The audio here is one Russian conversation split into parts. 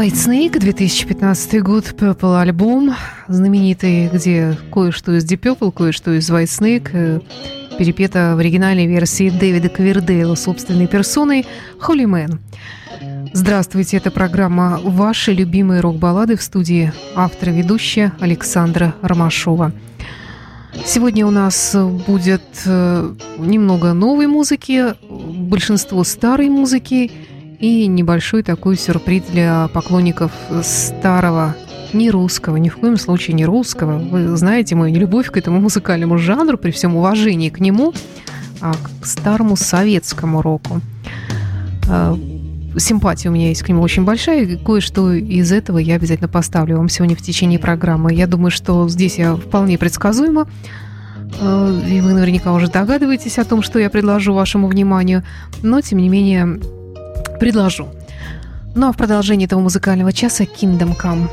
White Snake, 2015 год, Purple альбом, знаменитый, где кое-что из Deep Purple, кое-что из White Snake, э, перепето в оригинальной версии Дэвида Кавердейла собственной персоной Holy Man. Здравствуйте, это программа «Ваши любимые рок-баллады» в студии автора-ведущая Александра Ромашова. Сегодня у нас будет э, немного новой музыки, большинство старой музыки – и небольшой такой сюрприз для поклонников старого не русского, ни в коем случае не русского. Вы знаете мою нелюбовь к этому музыкальному жанру, при всем уважении к нему, а к старому советскому року. А, симпатия у меня есть к нему очень большая, и кое-что из этого я обязательно поставлю вам сегодня в течение программы. Я думаю, что здесь я вполне предсказуема, а, и вы наверняка уже догадываетесь о том, что я предложу вашему вниманию, но, тем не менее, предложу. Ну а в продолжении этого музыкального часа Kingdom Come.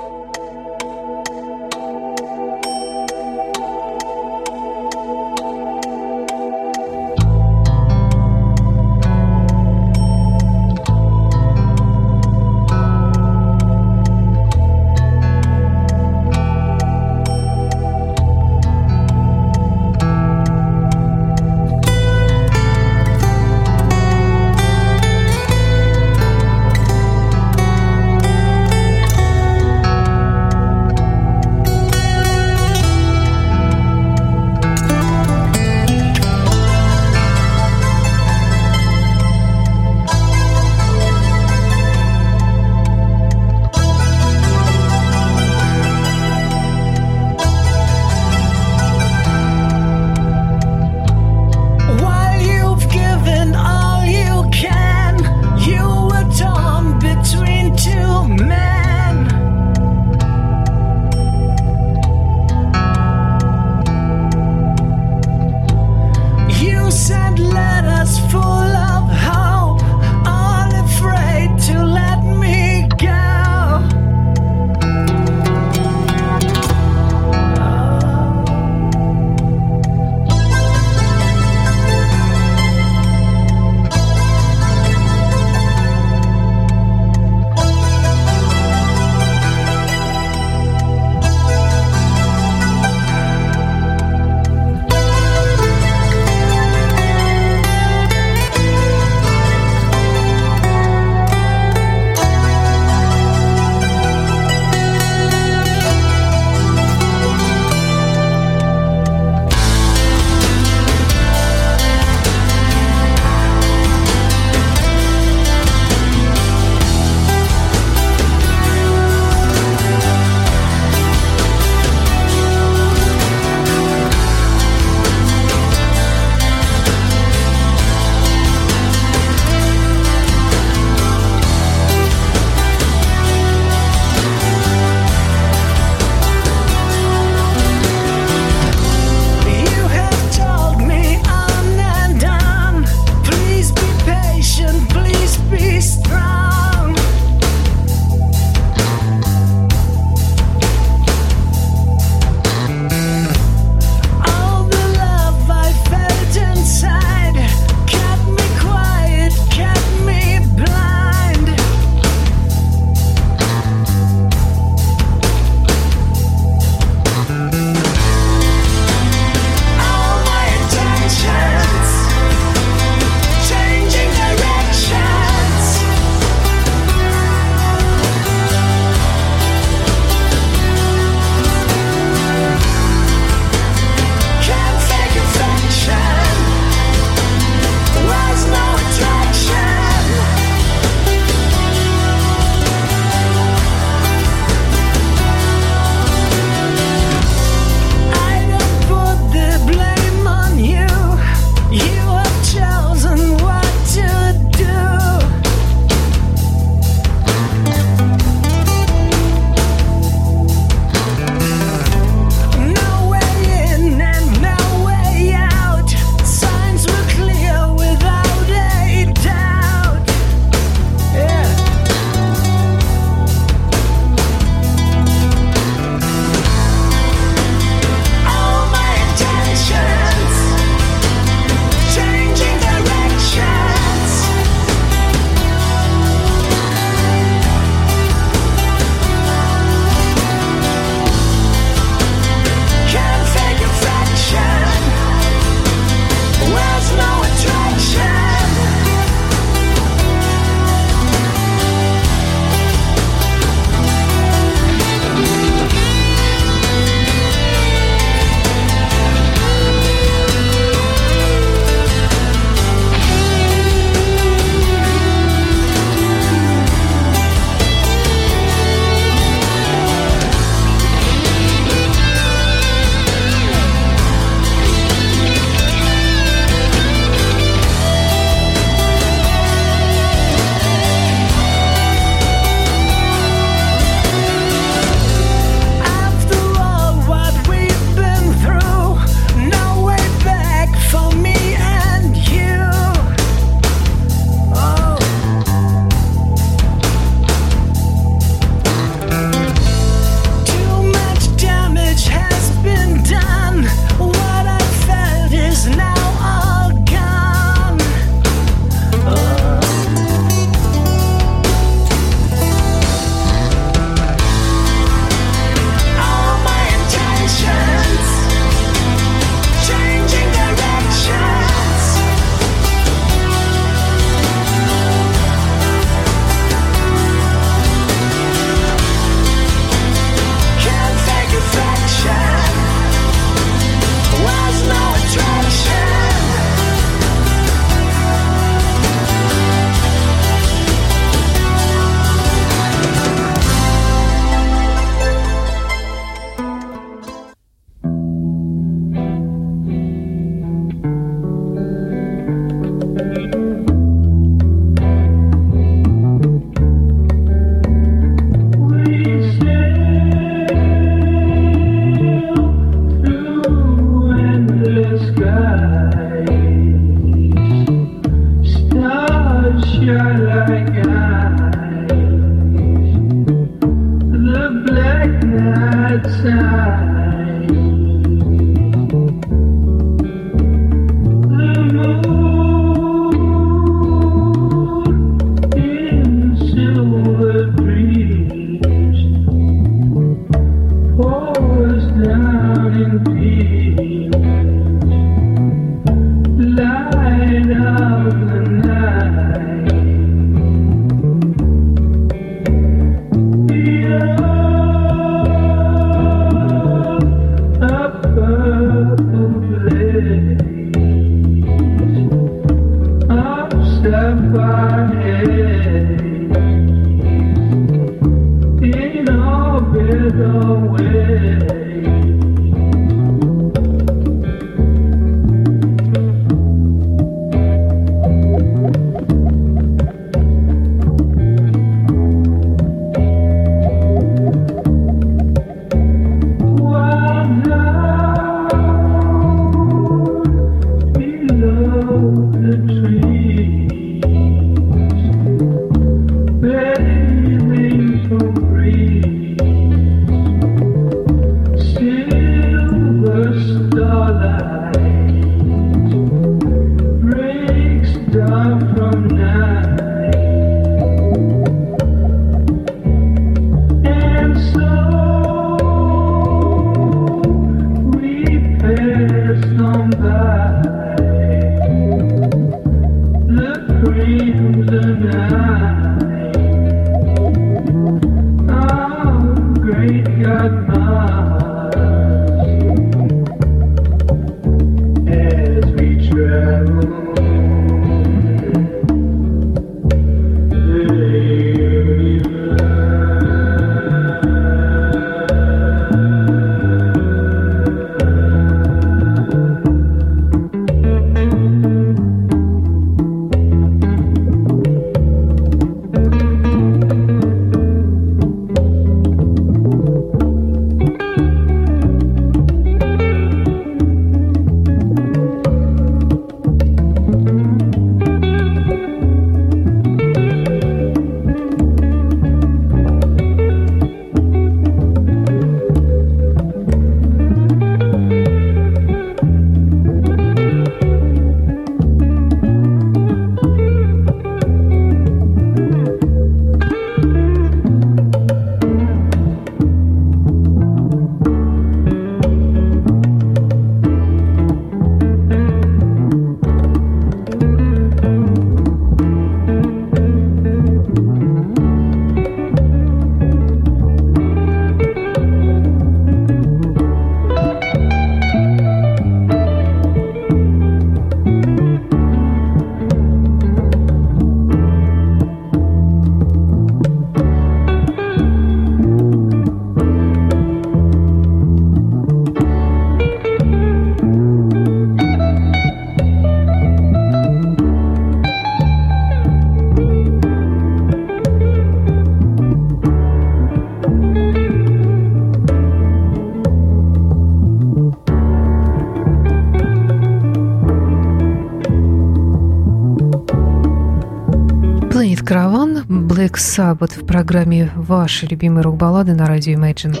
Sabbath в программе «Ваши любимые рок-баллады» на радио Imagine.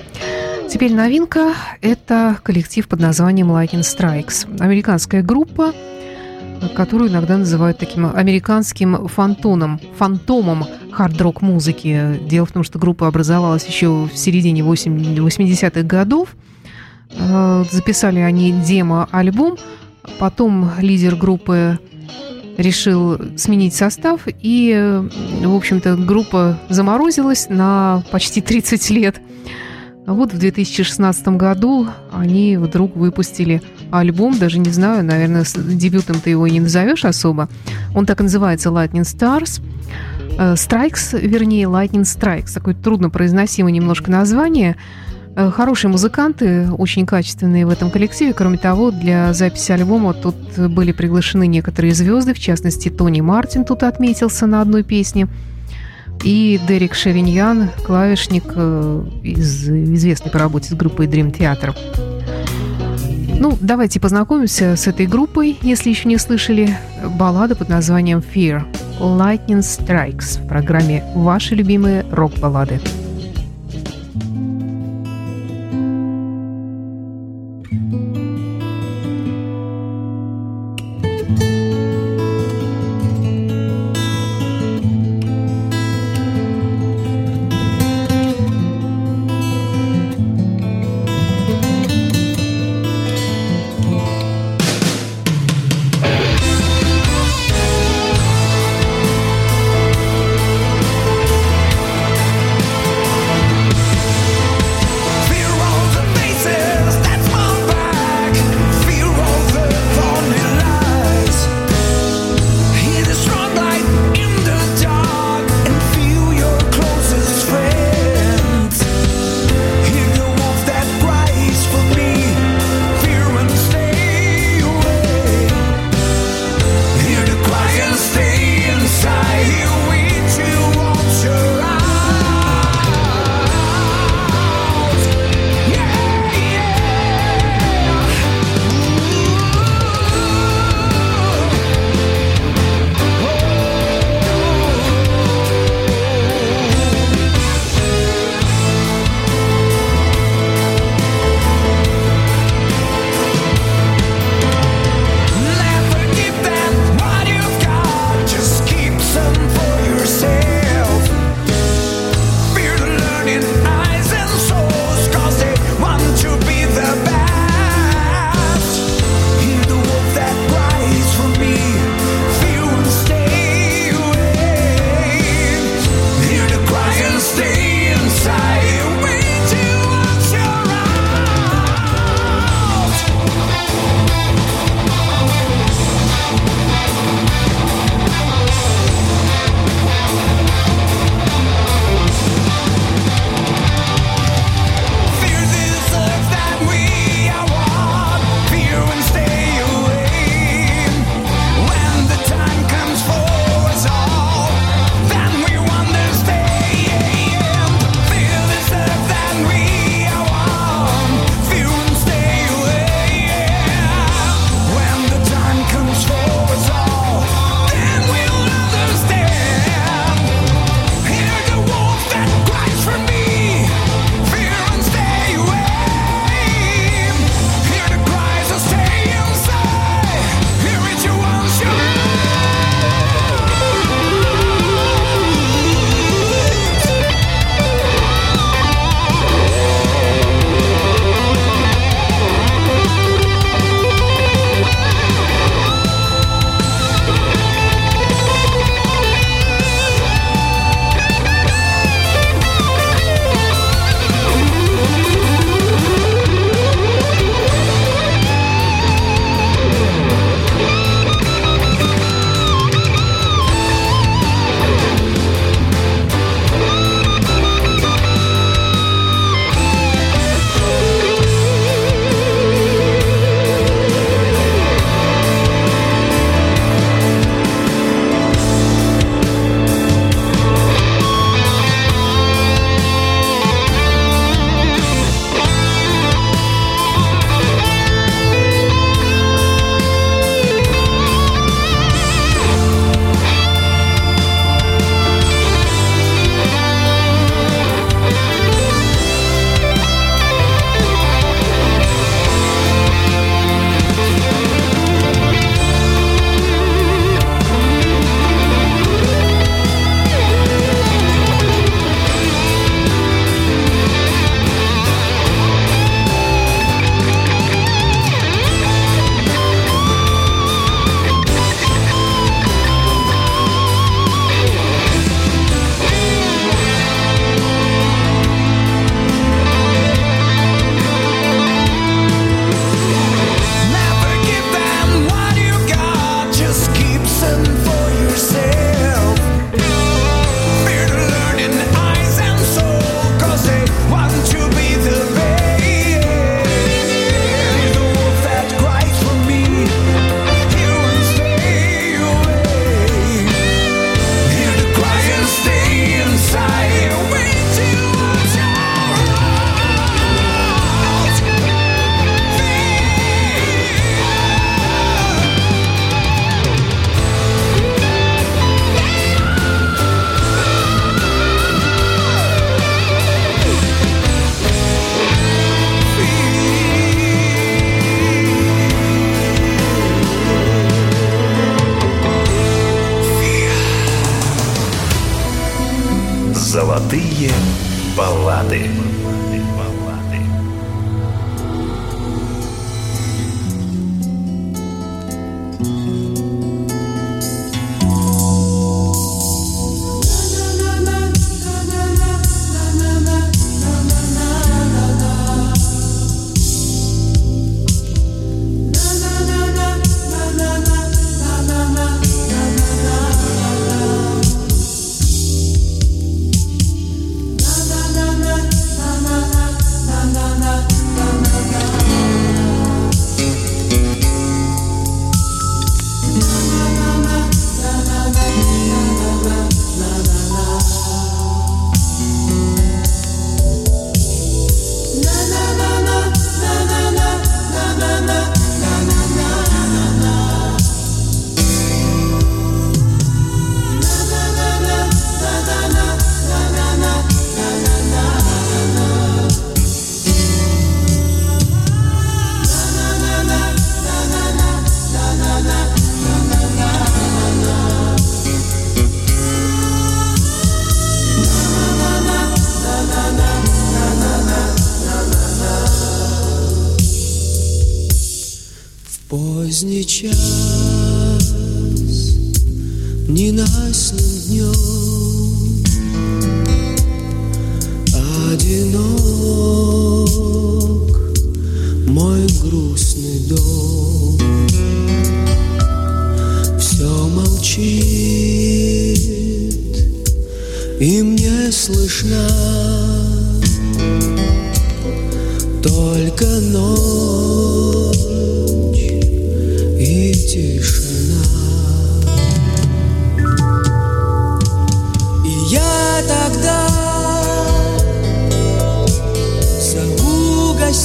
Теперь новинка – это коллектив под названием Lightning Strikes. Американская группа, которую иногда называют таким американским фантоном, фантомом хард-рок музыки. Дело в том, что группа образовалась еще в середине 80-х годов. Э, записали они демо-альбом, потом лидер группы решил сменить состав, и, в общем-то, группа заморозилась на почти 30 лет. А вот в 2016 году они вдруг выпустили альбом, даже не знаю, наверное, с дебютом ты его не назовешь особо. Он так и называется Lightning Stars. Э, Strikes, вернее, Lightning Strikes. Такое труднопроизносимое немножко название – Э, хорошие музыканты, очень качественные в этом коллективе. Кроме того, для записи альбома тут были приглашены некоторые звезды, в частности, Тони Мартин тут отметился на одной песне. И Дерек Шериньян, клавишник, э, из, известный по работе с группой Dream Theater. Ну, давайте познакомимся с этой группой, если еще не слышали. Баллада под названием Fear. Lightning Strikes в программе «Ваши любимые рок-баллады».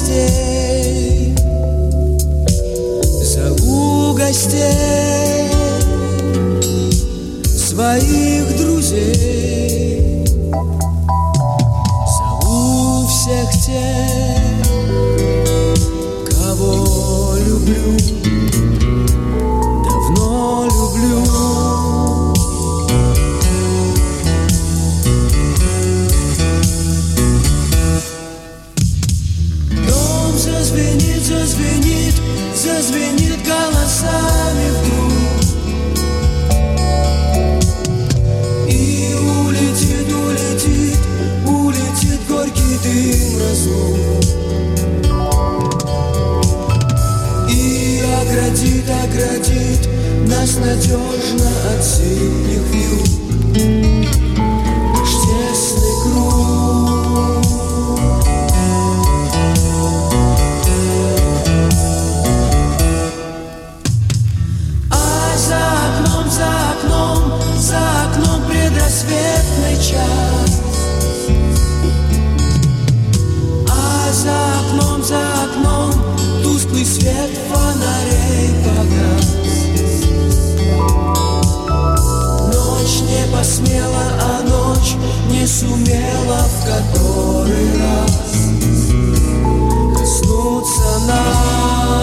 гостей. Зову гостей. безнадежно отсеян. смела, а ночь не сумела в который раз коснуться нас.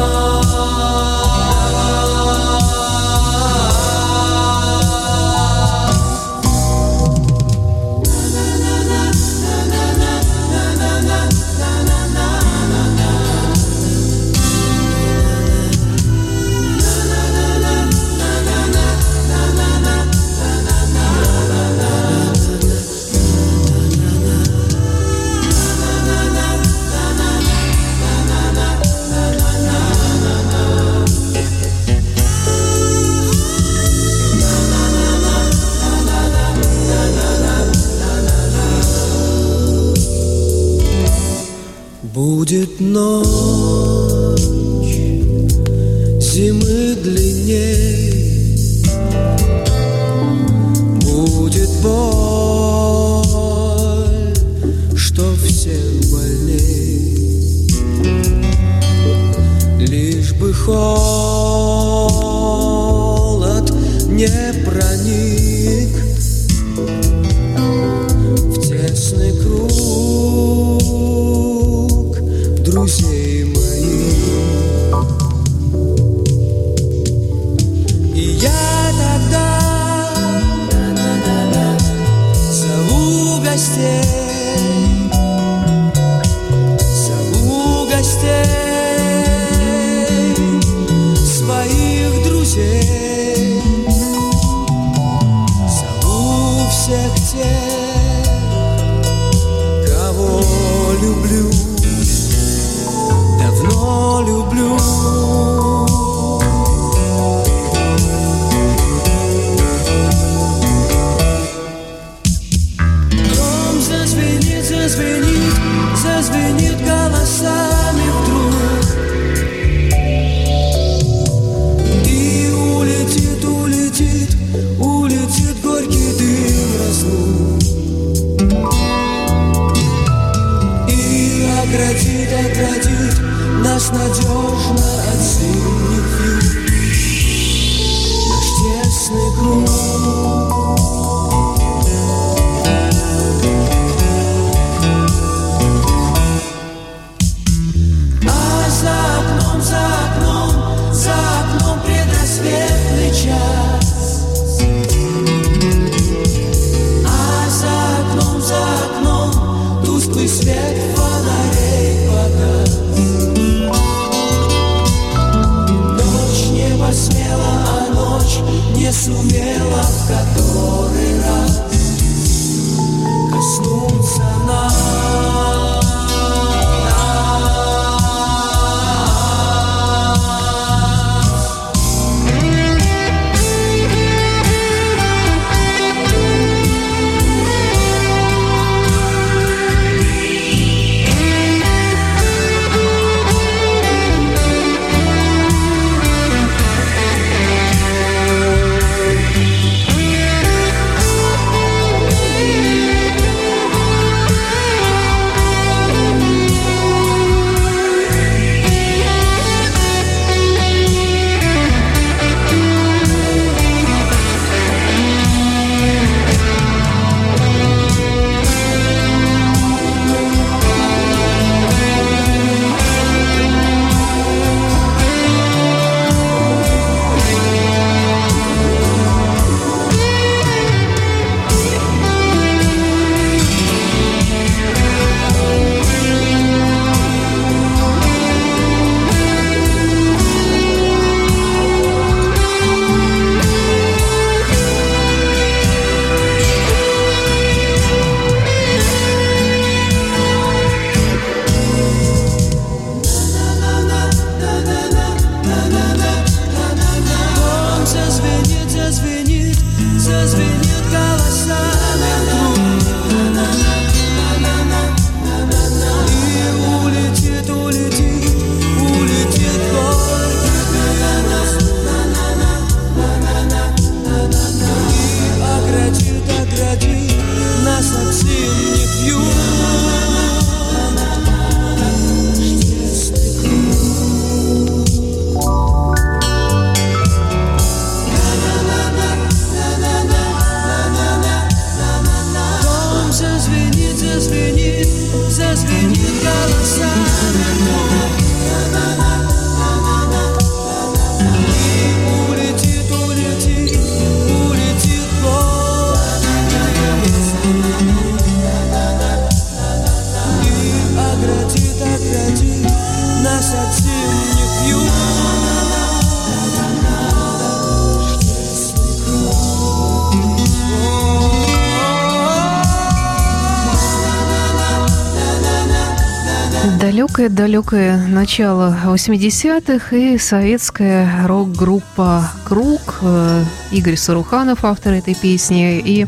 Далекое начало 80-х и советская рок-группа «Круг», э, Игорь Саруханов, автор этой песни, и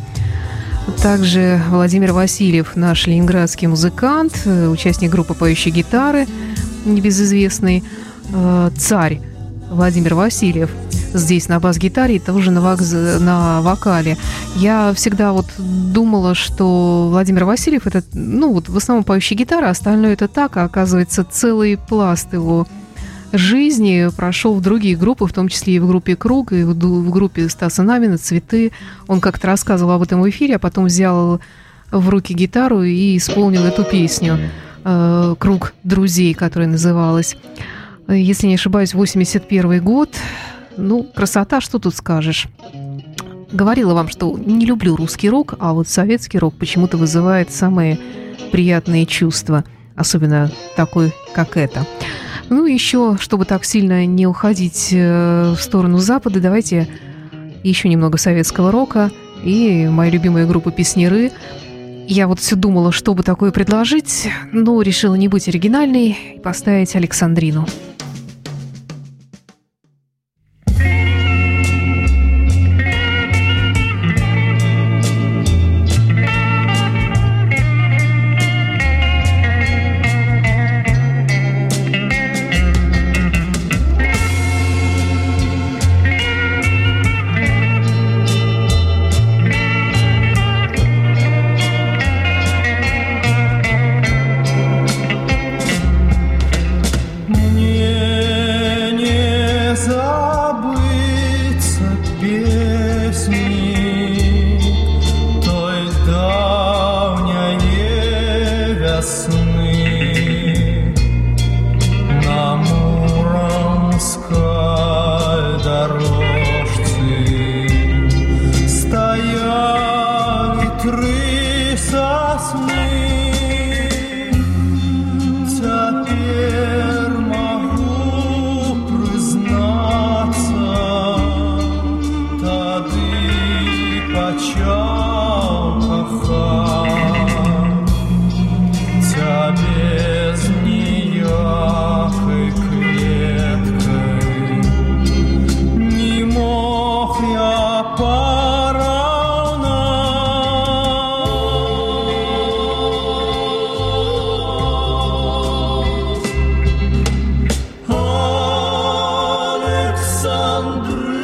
также Владимир Васильев, наш ленинградский музыкант, э, участник группы «Поющие гитары», небезызвестный э, «Царь» Владимир Васильев – здесь на бас-гитаре тоже на, вокз... на вокале. Я всегда вот думала, что Владимир Васильев это, ну вот в основном поющая гитара, остальное это так, а оказывается целый пласт его жизни прошел в другие группы, в том числе и в группе «Круг», и в группе Стаса Намина «Цветы». Он как-то рассказывал об этом в эфире, а потом взял в руки гитару и исполнил эту песню э, «Круг друзей», которая называлась. Если не ошибаюсь, 81 год. Ну, красота, что тут скажешь. Говорила вам, что не люблю русский рок, а вот советский рок почему-то вызывает самые приятные чувства, особенно такой, как это. Ну, еще, чтобы так сильно не уходить э, в сторону Запада, давайте еще немного советского рока и моя любимая группа «Песнеры». Я вот все думала, что бы такое предложить, но решила не быть оригинальной и поставить Александрину. Andrew.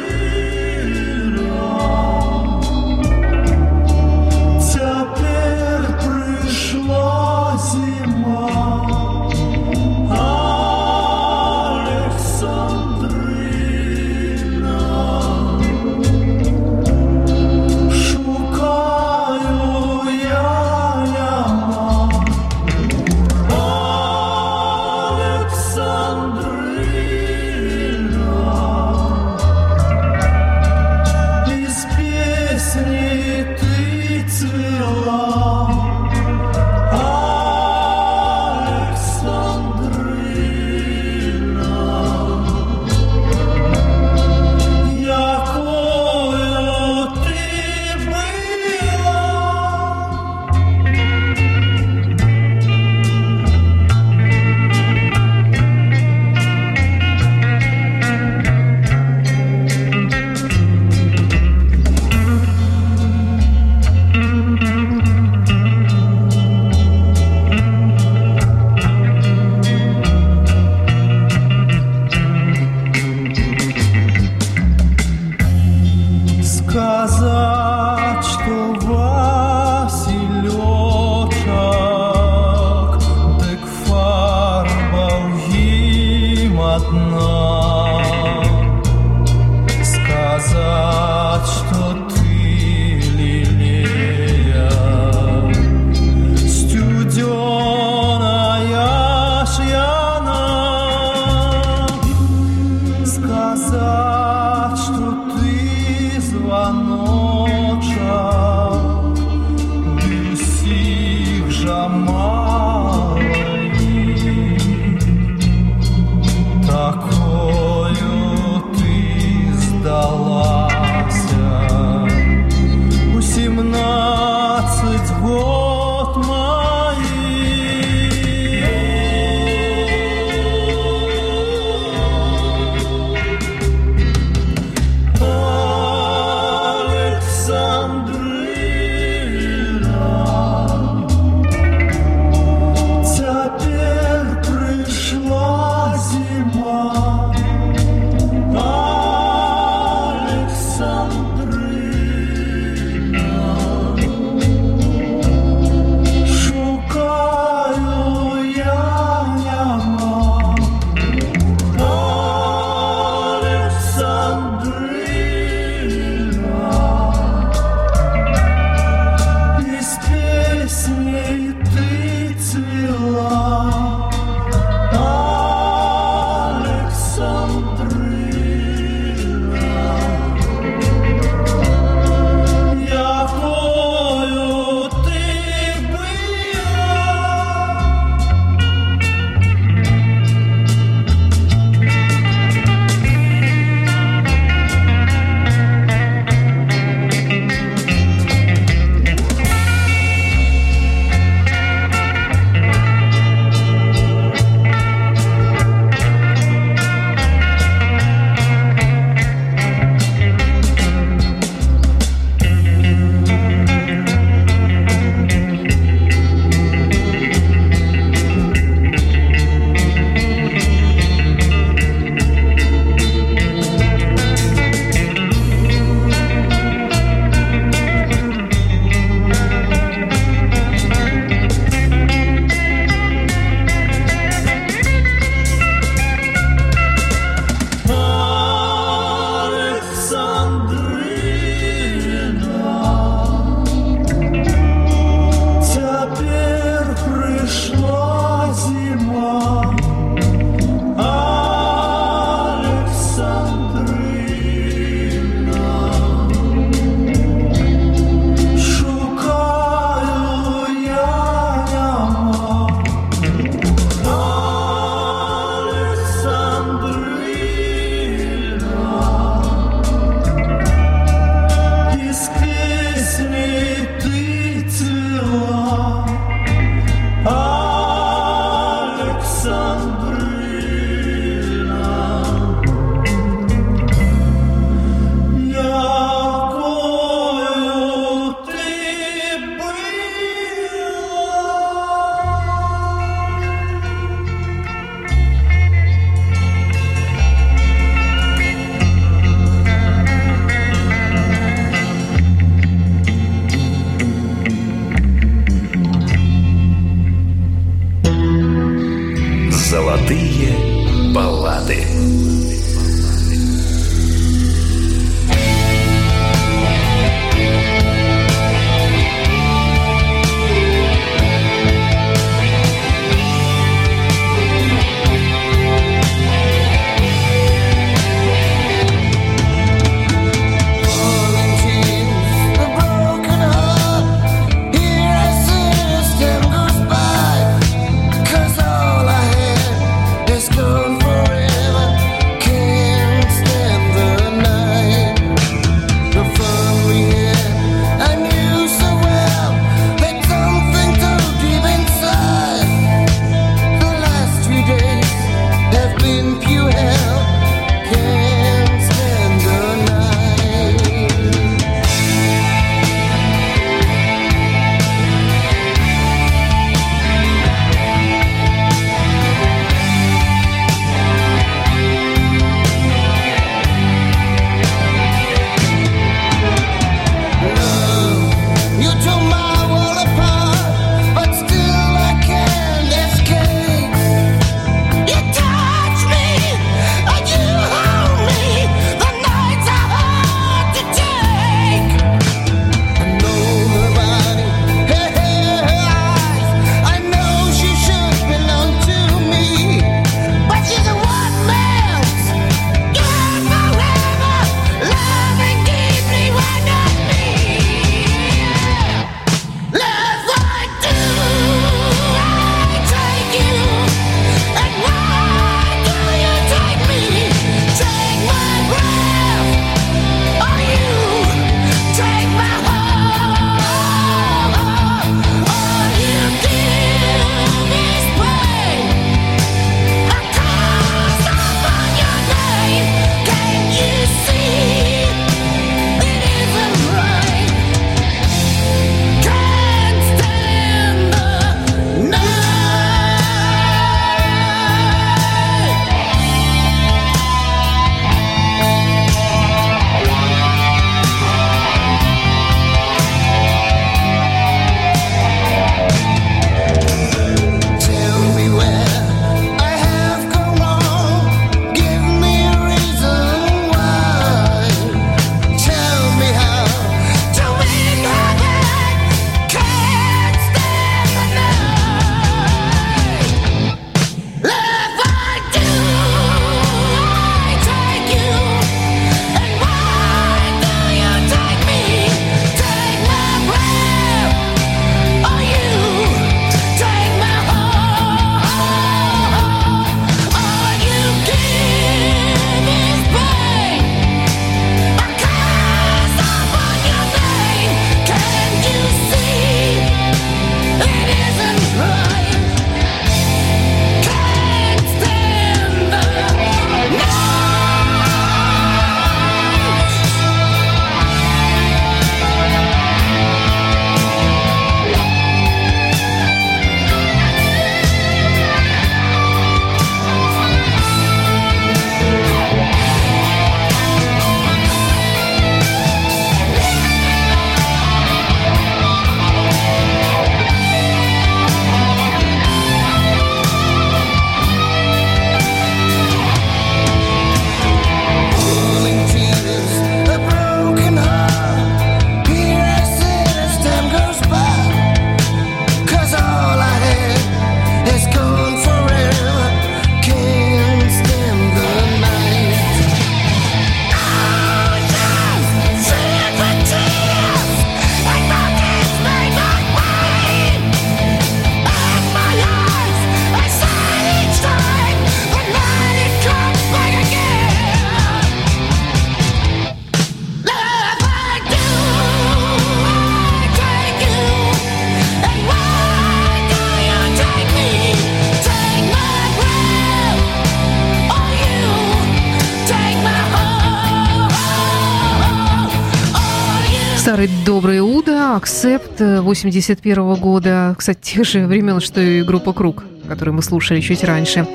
Акцепт 81 года. Кстати, тех же времен, что и группа Круг, которую мы слушали чуть раньше.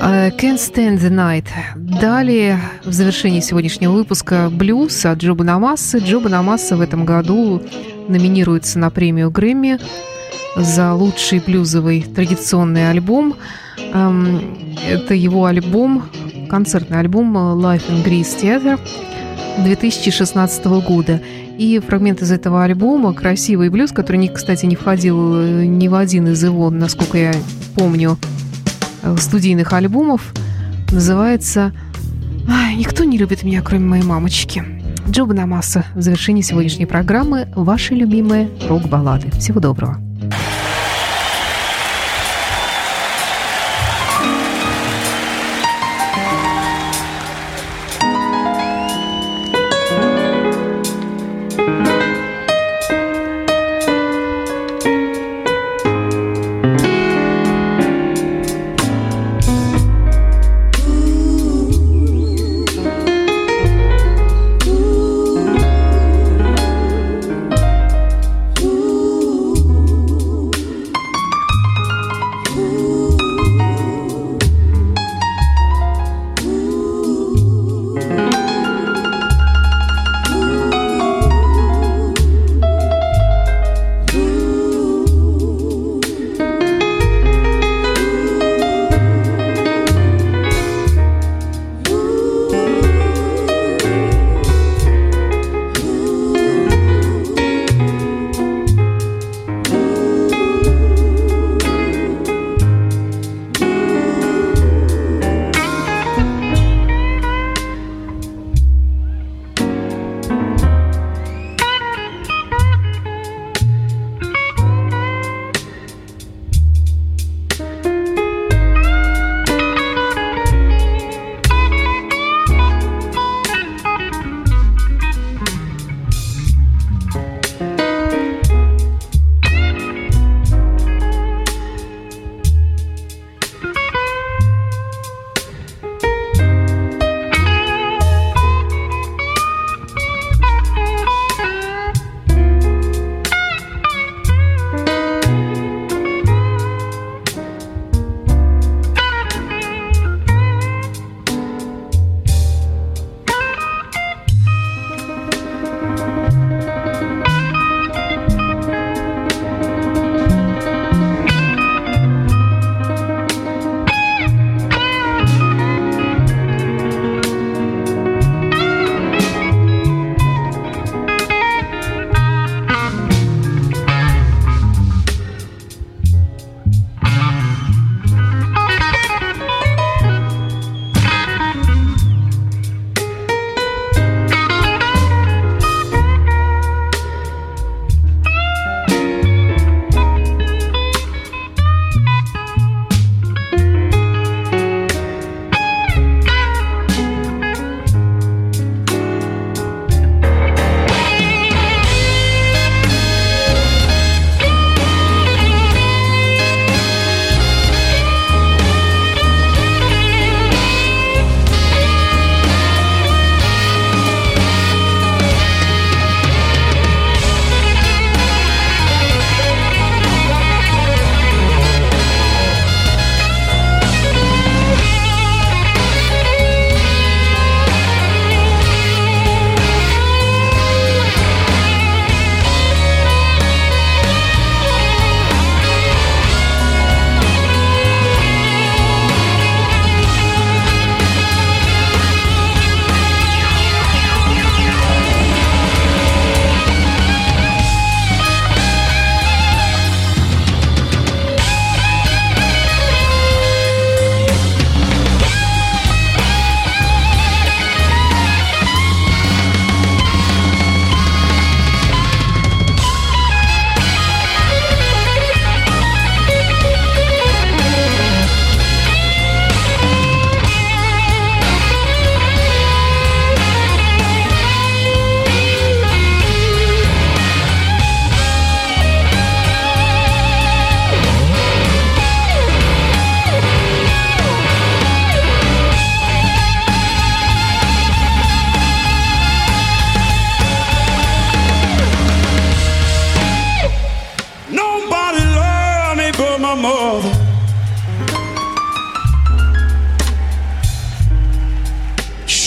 А, Can't Stand the Night. Далее, в завершении сегодняшнего выпуска, блюз от Джоба Намассы. Джоба Намасса в этом году номинируется на премию Грэмми за лучший блюзовый традиционный альбом. Это его альбом, концертный альбом Life in Greece Theater 2016 года. И фрагмент из этого альбома «Красивый блюз», который, кстати, не входил э, ни в один из его, насколько я помню, э, студийных альбомов, называется «Никто не любит меня, кроме моей мамочки». Джоба Намаса в завершении сегодняшней программы «Ваши любимые рок-баллады». Всего доброго.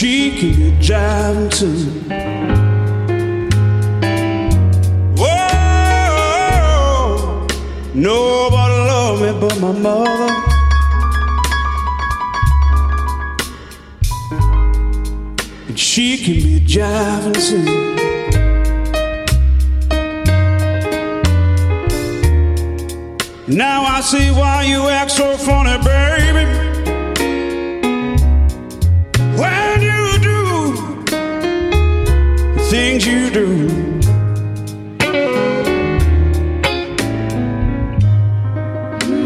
She can be driving too. Nobody love me but my mother. And she can be driving too. Now I see why you act so funny, baby. Things you do.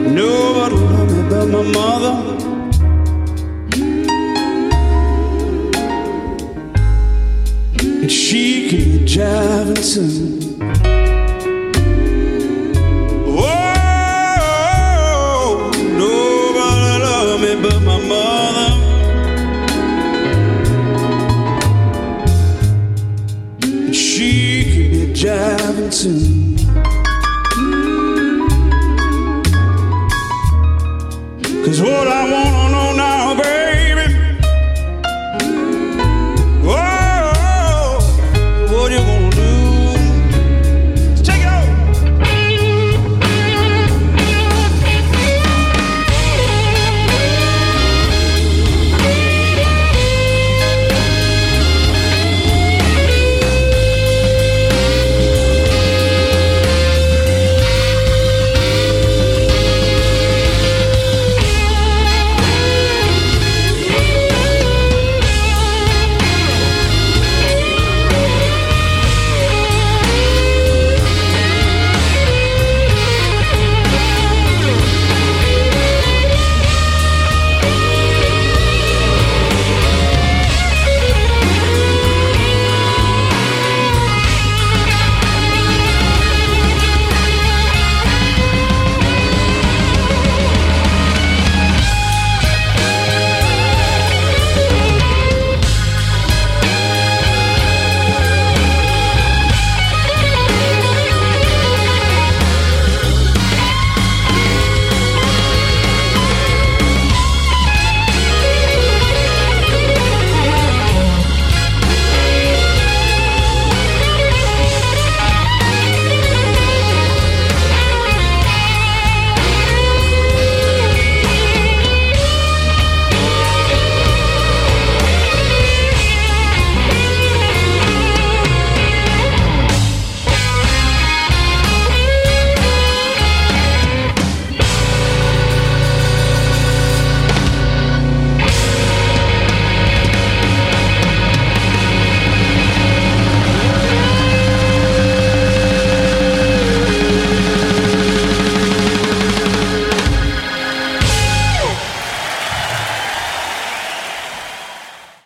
Nobody love me but my mother. And she be driving soon.